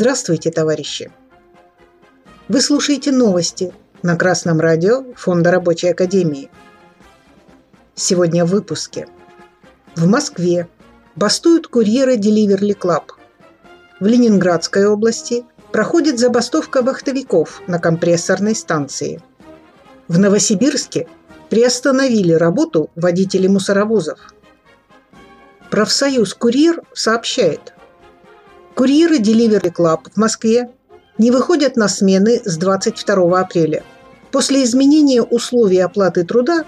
Здравствуйте, товарищи! Вы слушаете новости на Красном радио Фонда Рабочей Академии. Сегодня в выпуске. В Москве бастуют курьеры Delivery Club. В Ленинградской области проходит забастовка вахтовиков на компрессорной станции. В Новосибирске приостановили работу водителей мусоровозов. Профсоюз «Курьер» сообщает – Курьеры Delivery Club в Москве не выходят на смены с 22 апреля. После изменения условий оплаты труда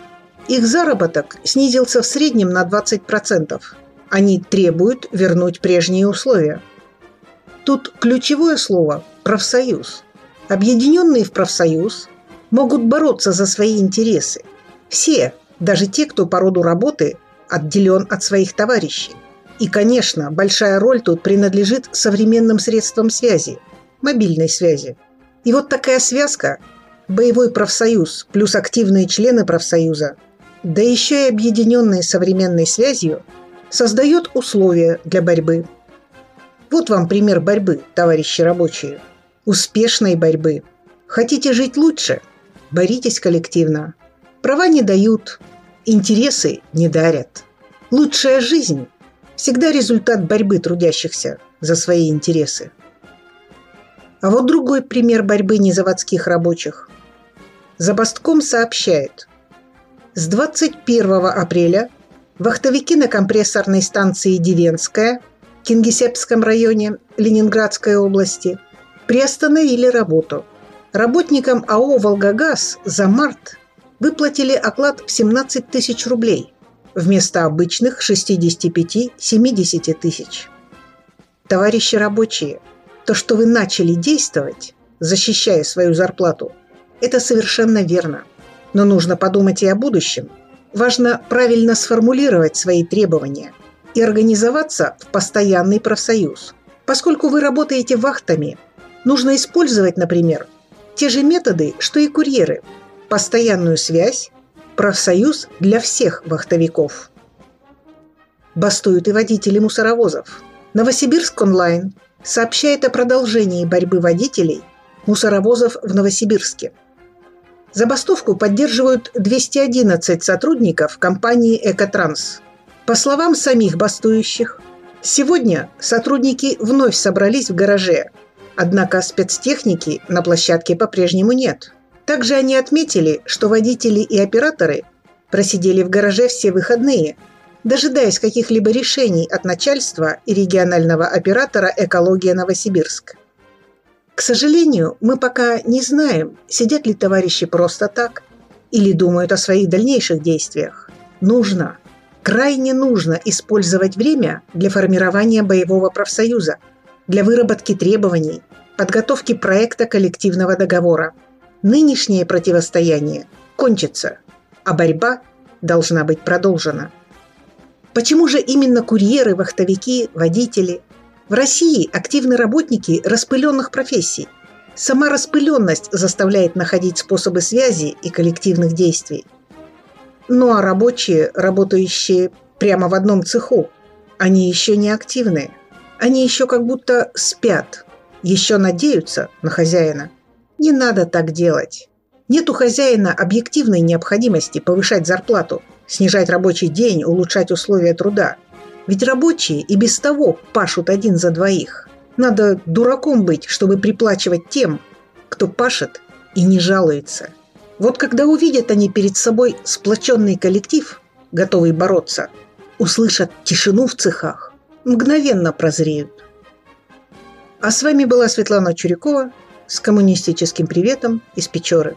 их заработок снизился в среднем на 20%. Они требуют вернуть прежние условия. Тут ключевое слово – профсоюз. Объединенные в профсоюз могут бороться за свои интересы. Все, даже те, кто по роду работы отделен от своих товарищей. И, конечно, большая роль тут принадлежит современным средствам связи, мобильной связи. И вот такая связка – боевой профсоюз плюс активные члены профсоюза, да еще и объединенные современной связью, создает условия для борьбы. Вот вам пример борьбы, товарищи рабочие. Успешной борьбы. Хотите жить лучше? Боритесь коллективно. Права не дают, интересы не дарят. Лучшая жизнь всегда результат борьбы трудящихся за свои интересы. А вот другой пример борьбы незаводских рабочих. Забастком сообщает, с 21 апреля вахтовики на компрессорной станции Дивенская в Кингисеппском районе Ленинградской области приостановили работу. Работникам АО «Волгогаз» за март выплатили оклад в 17 тысяч рублей – вместо обычных 65-70 тысяч. Товарищи рабочие, то, что вы начали действовать, защищая свою зарплату, это совершенно верно. Но нужно подумать и о будущем. Важно правильно сформулировать свои требования и организоваться в постоянный профсоюз. Поскольку вы работаете вахтами, нужно использовать, например, те же методы, что и курьеры. Постоянную связь, Профсоюз для всех вахтовиков. Бастуют и водители мусоровозов. Новосибирск онлайн сообщает о продолжении борьбы водителей мусоровозов в Новосибирске. Забастовку поддерживают 211 сотрудников компании «Экотранс». По словам самих бастующих, сегодня сотрудники вновь собрались в гараже, однако спецтехники на площадке по-прежнему нет – также они отметили, что водители и операторы просидели в гараже все выходные, дожидаясь каких-либо решений от начальства и регионального оператора «Экология Новосибирск». К сожалению, мы пока не знаем, сидят ли товарищи просто так или думают о своих дальнейших действиях. Нужно, крайне нужно использовать время для формирования боевого профсоюза, для выработки требований, подготовки проекта коллективного договора – нынешнее противостояние кончится, а борьба должна быть продолжена. Почему же именно курьеры, вахтовики, водители? В России активны работники распыленных профессий. Сама распыленность заставляет находить способы связи и коллективных действий. Ну а рабочие, работающие прямо в одном цеху, они еще не активны. Они еще как будто спят, еще надеются на хозяина – не надо так делать. Нет у хозяина объективной необходимости повышать зарплату, снижать рабочий день, улучшать условия труда. Ведь рабочие и без того пашут один за двоих. Надо дураком быть, чтобы приплачивать тем, кто пашет и не жалуется. Вот когда увидят они перед собой сплоченный коллектив, готовый бороться, услышат тишину в цехах, мгновенно прозреют. А с вами была Светлана Чурякова с коммунистическим приветом из Печоры.